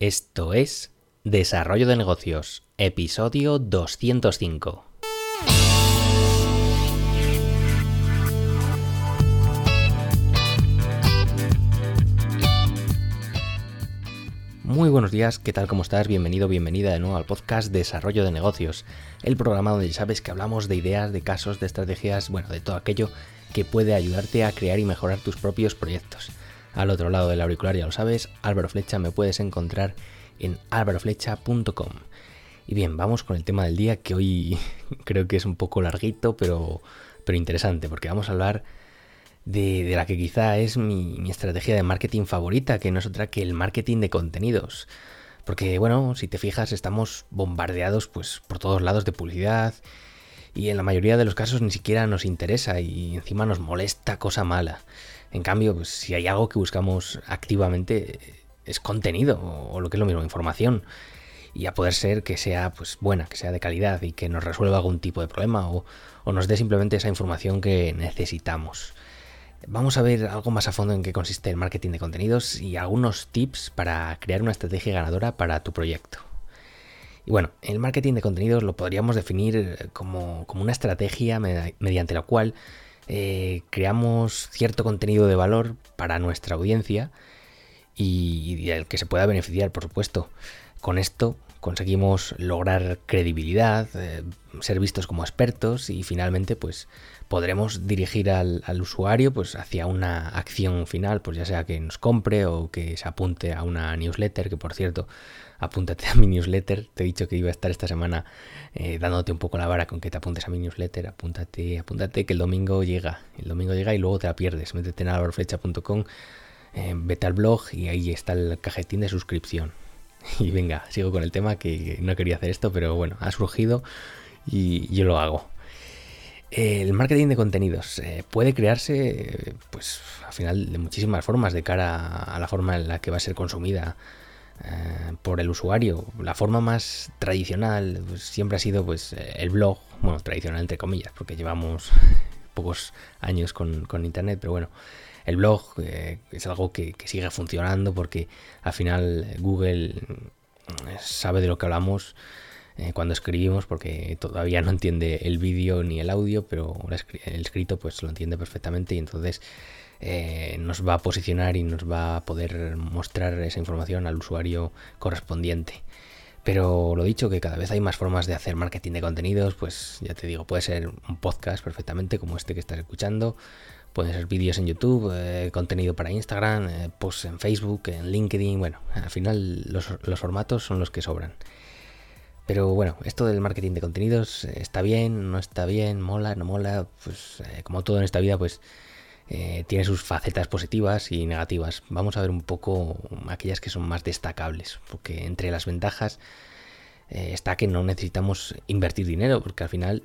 Esto es Desarrollo de Negocios, episodio 205. Muy buenos días, ¿qué tal? ¿Cómo estás? Bienvenido, bienvenida de nuevo al podcast Desarrollo de Negocios, el programa donde ya sabes que hablamos de ideas, de casos, de estrategias, bueno, de todo aquello que puede ayudarte a crear y mejorar tus propios proyectos. Al otro lado del auricular, ya lo sabes, Álvaro Flecha me puedes encontrar en álvaroflecha.com. Y bien, vamos con el tema del día que hoy creo que es un poco larguito, pero, pero interesante, porque vamos a hablar de, la que quizá es mi, mi, estrategia de marketing favorita, que no es otra que el marketing de contenidos. Porque bueno, si te fijas, estamos bombardeados pues por todos lados de publicidad y en la mayoría de los casos ni siquiera nos interesa y encima nos molesta cosa mala. En cambio, pues, si hay algo que buscamos activamente es contenido o lo que es lo mismo, información. Y a poder ser que sea pues buena, que sea de calidad y que nos resuelva algún tipo de problema o, o nos dé simplemente esa información que necesitamos. Vamos a ver algo más a fondo en qué consiste el marketing de contenidos y algunos tips para crear una estrategia ganadora para tu proyecto. Y bueno, el marketing de contenidos lo podríamos definir como, como una estrategia mediante la cual eh, creamos cierto contenido de valor para nuestra audiencia y, y el que se pueda beneficiar, por supuesto. Con esto conseguimos lograr credibilidad, eh, ser vistos como expertos y finalmente pues podremos dirigir al, usuario pues hacia una acción final, pues ya sea que nos compre o que se apunte a una newsletter, que por cierto, apúntate a mi newsletter, te he dicho que iba a estar esta semana eh, dándote un poco la vara con que te apuntes a mi newsletter, apúntate, apúntate que el domingo llega, el domingo llega y luego te la pierdes, métete en alvaroflecha.com, eh, vete al blog y ahí está el cajetín de suscripción. Y venga, sigo con el tema que no quería hacer esto, pero bueno, ha surgido y yo lo hago. El marketing de contenidos eh, puede crearse, pues, al final de muchísimas formas de cara a la forma en la que va a ser consumida eh, por el usuario. La forma más tradicional pues, siempre ha sido, pues, el blog, bueno, tradicional entre comillas, porque llevamos pocos años con, con internet, pero bueno, el blog eh, es algo que, sigue funcionando porque al final Google mm, sabe de lo que hablamos eh, cuando escribimos porque todavía no entiende el vídeo ni el audio, pero el escrito pues lo entiende perfectamente y entonces eh, nos va a posicionar y nos va a poder mostrar esa información al usuario correspondiente. Pero lo dicho, que cada vez hay más formas de hacer marketing de contenidos, pues ya te digo, puede ser un podcast perfectamente como este que estás escuchando, Pueden ser vídeos en YouTube, eh, contenido para Instagram, eh, posts en Facebook, en LinkedIn. Bueno, al final los, formatos son los que sobran. Pero bueno, esto del marketing de contenidos está bien, no está bien, mola, no mola. Pues como todo en esta vida, pues tiene sus facetas positivas y negativas. Vamos a ver un poco aquellas que son más destacables, porque entre las ventajas está que no necesitamos invertir dinero, porque al final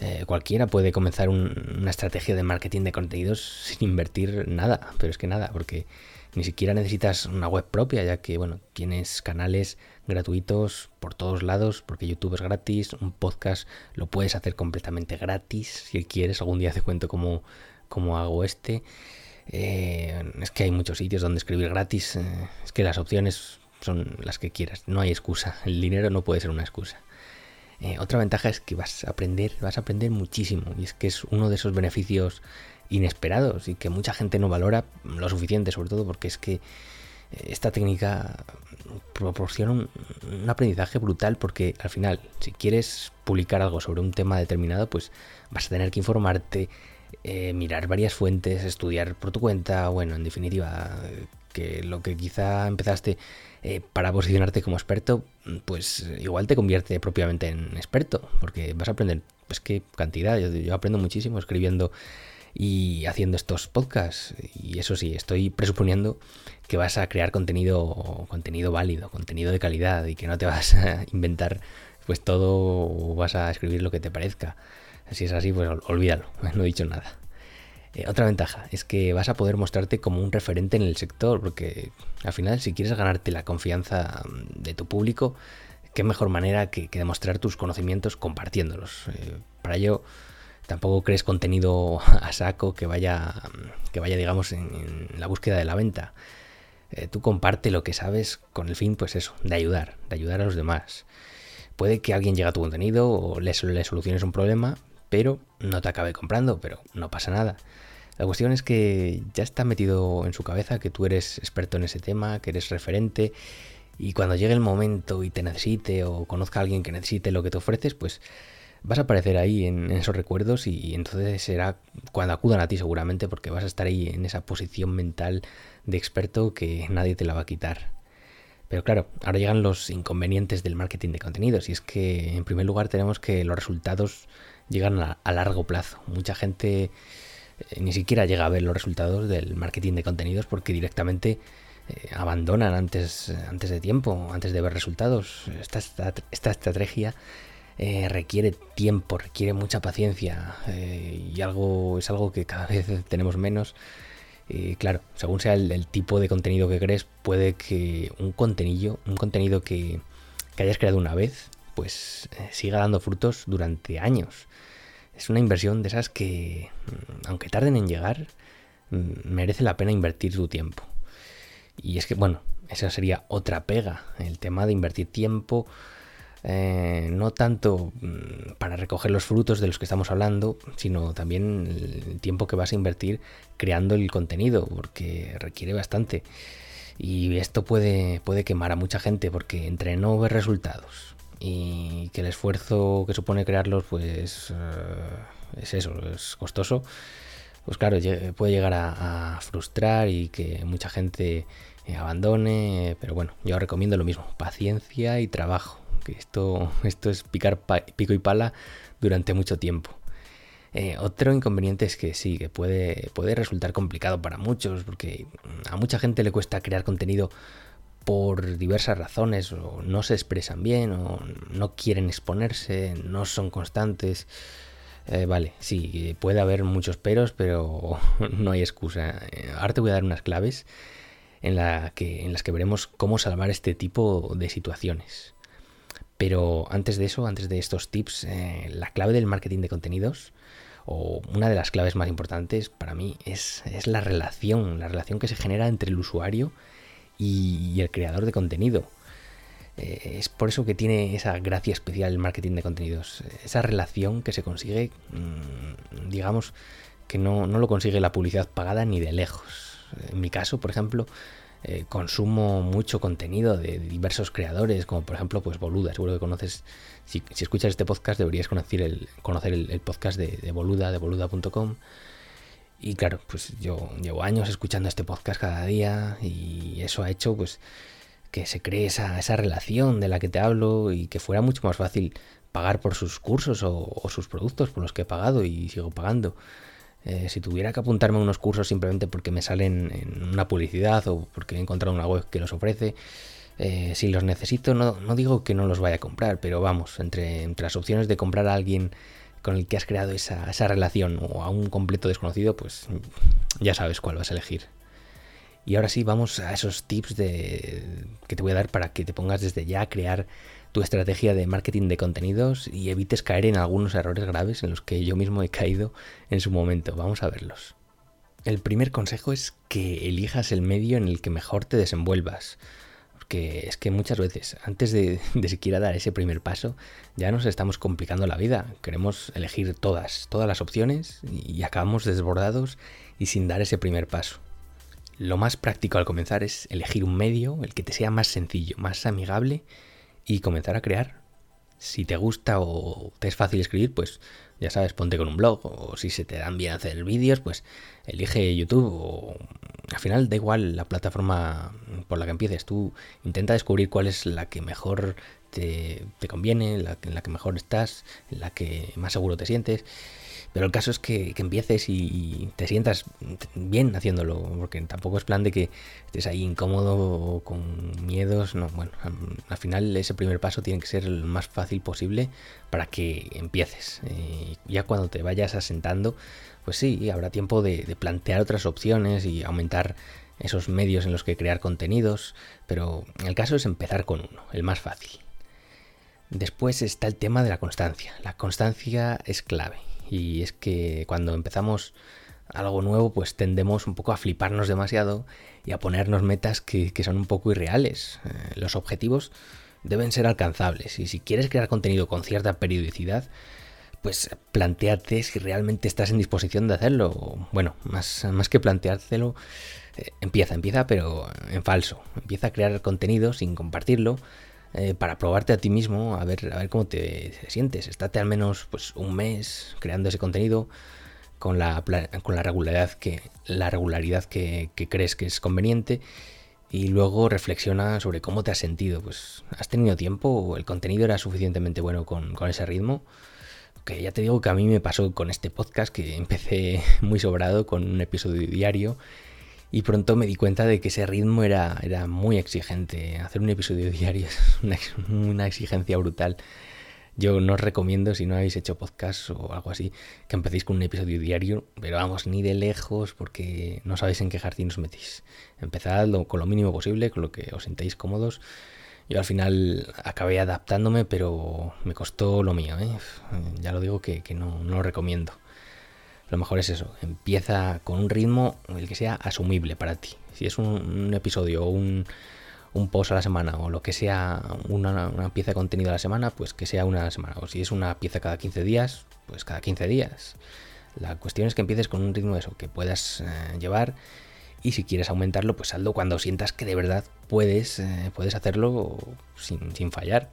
eh, cualquiera puede comenzar una estrategia de marketing de contenidos sin invertir nada, pero es que nada, porque ni siquiera necesitas una web propia, ya que bueno, tienes canales gratuitos por todos lados, porque YouTube es gratis, un podcast lo puedes hacer completamente gratis, si quieres, algún día te cuento cómo, cómo hago este. Eh, es que hay muchos sitios donde escribir gratis, eh, es que las opciones son las que quieras, no hay excusa, el dinero no puede ser una excusa. Eh, otra ventaja es que vas a aprender, vas a aprender muchísimo y es que es uno de esos beneficios inesperados y que mucha gente no valora lo suficiente, sobre todo porque es que esta técnica proporciona un, aprendizaje brutal porque al final, si quieres publicar algo sobre un tema determinado, pues vas a tener que informarte, eh, mirar varias fuentes, estudiar por tu cuenta, bueno, en definitiva, que lo que quizá empezaste eh, para posicionarte como experto, pues igual te convierte propiamente en experto, porque vas a aprender, pues qué cantidad, yo, aprendo muchísimo escribiendo y haciendo estos podcasts, y eso sí, estoy presuponiendo que vas a crear contenido, contenido válido, contenido de calidad, y que no te vas a inventar pues todo o vas a escribir lo que te parezca. Si es así, pues olvídalo, no he dicho nada. Eh, otra ventaja es que vas a poder mostrarte como un referente en el sector, porque al final si quieres ganarte la confianza mm, de tu público, qué mejor manera que, demostrar tus conocimientos compartiéndolos. Eh, para ello tampoco crees contenido a saco que vaya, mm, que vaya digamos, en, la búsqueda de la venta. Eh, tú comparte lo que sabes con el fin, pues eso, de ayudar, de ayudar a los demás. Puede que alguien llegue a tu contenido o le, le soluciones un problema, pero no te acabe comprando, pero no pasa nada. La cuestión es que ya está metido en su cabeza que tú eres experto en ese tema, que eres referente y cuando llegue el momento y te necesite o conozca a alguien que necesite lo que te ofreces, pues vas a aparecer ahí en, esos recuerdos y, entonces será cuando acudan a ti seguramente porque vas a estar ahí en esa posición mental de experto que nadie te la va a quitar. Pero claro, ahora llegan los inconvenientes del marketing de contenidos y es que en primer lugar tenemos que los resultados llegan a largo plazo. Mucha gente eh, ni siquiera llega a ver los resultados del marketing de contenidos porque directamente eh, abandonan antes, antes de tiempo, antes de ver resultados. Esta, estrategia eh, requiere tiempo, requiere mucha paciencia y algo es algo que cada vez tenemos menos. Y claro, según sea el, tipo de contenido que crees, puede que un contenido, un contenido que, hayas creado una vez, pues siga dando frutos durante años es una inversión de esas que, mm, aunque tarden en llegar, mm, merece la pena invertir tu tiempo. Y es que, bueno, esa sería otra pega, el tema de invertir tiempo, eh, no tanto mm, para recoger los frutos de los que estamos hablando, sino también el tiempo que vas a invertir creando el contenido, porque requiere bastante. Y esto puede, puede quemar a mucha gente, porque entre no ver resultados, y que el esfuerzo que supone crearlos pues eh, es eso, es costoso, pues claro, puede llegar a, frustrar y que mucha gente eh, abandone, pero bueno, yo recomiendo lo mismo, paciencia y trabajo, que esto, esto es picar pico y pala durante mucho tiempo. Eh, otro inconveniente es que sí, que puede, puede resultar complicado para muchos, porque a mucha gente le cuesta crear contenido por diversas razones o no se expresan bien o no quieren exponerse, no son constantes. Eh, vale, sí, puede haber muchos peros, pero no hay excusa. Eh, ahora te voy a dar unas claves en, la que, en las que veremos cómo salvar este tipo de situaciones. Pero antes de eso, antes de estos tips, eh, la clave del marketing de contenidos, o una de las claves más importantes para mí, es, es la relación, la relación que se genera entre el usuario y, el creador de contenido. Eh, es por eso que tiene esa gracia especial el marketing de contenidos. Esa relación que se consigue, mm, digamos, que no, lo consigue la publicidad pagada ni de lejos. En mi caso, por ejemplo, eh, consumo mucho contenido de diversos creadores, como por ejemplo, pues Boluda. Seguro que conoces, si, escuchas este podcast, deberías conocer el, conocer el, podcast de, de, Boluda, de boluda.com. Y claro, pues yo llevo años escuchando este podcast cada día y eso ha hecho pues que se cree esa, esa relación de la que te hablo y que fuera mucho más fácil pagar por sus cursos o, sus productos por los que he pagado y sigo pagando. Eh, si tuviera que apuntarme a unos cursos simplemente porque me salen en una publicidad o porque he encontrado una web que los ofrece, eh, si los necesito, no, no, digo que no los vaya a comprar, pero vamos, entre, entre las opciones de comprar a alguien con el que has creado esa, relación o a un completo desconocido, pues ya sabes cuál vas a elegir. Y ahora sí, vamos a esos tips de, que te voy a dar para que te pongas desde ya a crear tu estrategia de marketing de contenidos y evites caer en algunos errores graves en los que yo mismo he caído en su momento. Vamos a verlos. El primer consejo es que elijas el medio en el que mejor te desenvuelvas que es que muchas veces, antes de, siquiera dar ese primer paso, ya nos estamos complicando la vida. Queremos elegir todas, todas las opciones y acabamos desbordados y sin dar ese primer paso. Lo más práctico al comenzar es elegir un medio, el que te sea más sencillo, más amigable y comenzar a crear. Si te gusta o te es fácil escribir, pues ya sabes, ponte con un blog. O si se te dan bien hacer vídeos, pues elige YouTube o al final da igual la plataforma por la que empieces. Tú intenta descubrir cuál es la que mejor te, conviene, la, en la que mejor estás, en la que más seguro te sientes. Pero el caso es que, empieces y, te sientas bien haciéndolo, porque tampoco es plan de que estés ahí incómodo o con miedos. No, bueno, al, final ese primer paso tiene que ser el más fácil posible para que empieces. Eh, ya cuando te vayas asentando, pues sí, habrá tiempo de, plantear otras opciones y aumentar esos medios en los que crear contenidos, pero el caso es empezar con uno, el más fácil. Después está el tema de la constancia. La constancia es clave y es que cuando empezamos algo nuevo, pues tendemos un poco a fliparnos demasiado y a ponernos metas que, son un poco irreales. Eh, los objetivos deben ser alcanzables y si quieres crear contenido con cierta periodicidad, pues plantearte si realmente estás en disposición de hacerlo. Bueno, más, más que planteártelo, eh, empieza, empieza, pero en falso. Empieza a crear contenido sin compartirlo. Eh, para probarte a ti mismo, a ver, a ver cómo te sientes. Estate al menos pues, un mes creando ese contenido con la, con la regularidad, que, la regularidad que, crees que es conveniente y luego reflexiona sobre cómo te has sentido. Pues, ¿has tenido tiempo? ¿El contenido era suficientemente bueno con, con, ese ritmo? Que ya te digo que a mí me pasó con este podcast que empecé muy sobrado con un episodio diario y pronto me di cuenta de que ese ritmo era, era muy exigente. Hacer un episodio diario es una, exigencia brutal. Yo no os recomiendo, si no habéis hecho podcast o algo así, que empecéis con un episodio diario, pero vamos, ni de lejos, porque no sabéis en qué jardín os metís. Empezad con lo mínimo posible, con lo que os sentéis cómodos. Yo al final acabé adaptándome, pero me costó lo mío, ¿eh? Ya lo digo que, no, no lo recomiendo. Lo mejor es eso, empieza con un ritmo el que sea asumible para ti. Si es un episodio o un, un post a la semana o lo que sea una, pieza de contenido a la semana, pues que sea una a la semana. O si es una pieza cada 15 días, pues cada 15 días. La cuestión es que empieces con un ritmo eso, que puedas eh, llevar y si quieres aumentarlo, pues hazlo cuando sientas que de verdad puedes, eh, puedes hacerlo sin, sin fallar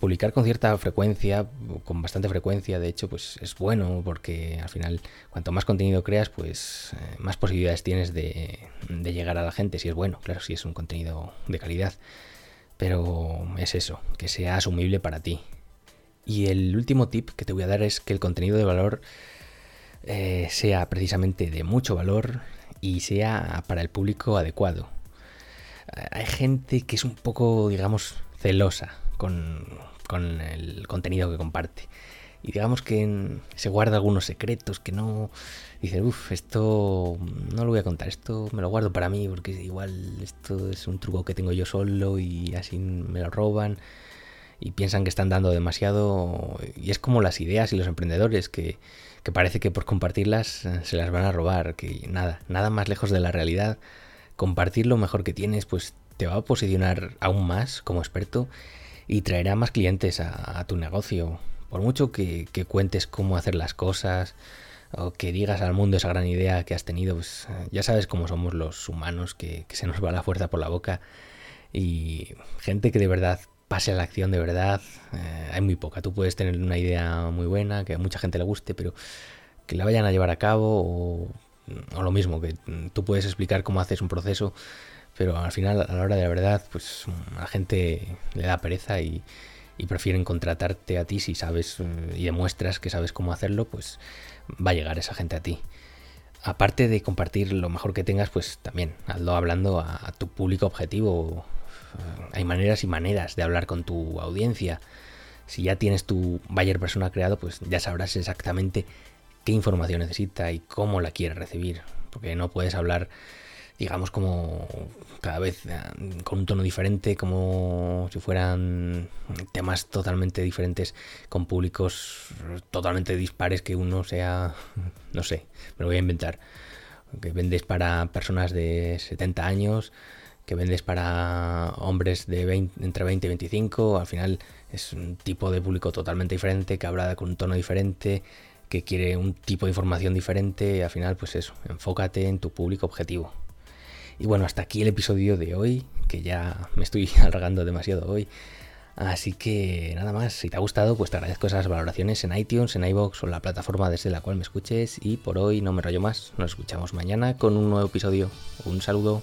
publicar con cierta frecuencia, con bastante frecuencia, de hecho, pues es bueno porque al final cuanto más contenido creas, pues eh, más posibilidades tienes de, llegar a la gente, si es bueno, claro, si es un contenido de calidad. Pero es eso, que sea asumible para ti. Y el último tip que te voy a dar es que el contenido de valor eh, sea precisamente de mucho valor y sea para el público adecuado. Hay gente que es un poco, digamos, celosa con, el contenido que comparte. Y digamos que se guarda algunos secretos que no... Dice, uff, esto no lo voy a contar, esto me lo guardo para mí porque igual esto es un truco que tengo yo solo y así me lo roban y piensan que están dando demasiado. Y es como las ideas y los emprendedores que, que parece que por compartirlas eh, se las van a robar, que nada, nada más lejos de la realidad. Compartir lo mejor que tienes pues te va a posicionar aún más como experto y traerá más clientes a, tu negocio. Por mucho que, cuentes cómo hacer las cosas o que digas al mundo esa gran idea que has tenido, pues ya sabes cómo somos los humanos, que, se nos va la fuerza por la boca y gente que de verdad pase a la acción de verdad, eh, hay muy poca. Tú puedes tener una idea muy buena, que a mucha gente le guste, pero que la vayan a llevar a cabo o, o lo mismo, que tú puedes explicar cómo haces un proceso pero al final, a la hora de la verdad, pues a la gente le da pereza y, prefieren contratarte a ti si sabes eh, y demuestras que sabes cómo hacerlo, pues va a llegar esa gente a ti. Aparte de compartir lo mejor que tengas, pues también hazlo hablando a, tu público objetivo. Hay maneras y maneras de hablar con tu audiencia. Si ya tienes tu buyer persona creado, pues ya sabrás exactamente qué información necesita y cómo la quiere recibir. Porque no puedes hablar digamos como cada vez eh, con un tono diferente, como si fueran temas totalmente diferentes, con públicos totalmente dispares, que uno sea, no sé, me lo voy a inventar, que vendes para personas de 70 años, que vendes para hombres de entre 20 y 25, al final es un tipo de público totalmente diferente, que habla con un tono diferente, que quiere un tipo de información diferente, al final pues eso, enfócate en tu público objetivo. Y bueno, hasta aquí el episodio de hoy, que ya me estoy alargando demasiado hoy. Así que nada más, si te ha gustado, pues te agradezco esas valoraciones en iTunes, en iBox o en la plataforma desde la cual me escuches. Y por hoy no me rollo más, nos escuchamos mañana con un nuevo episodio. Un saludo.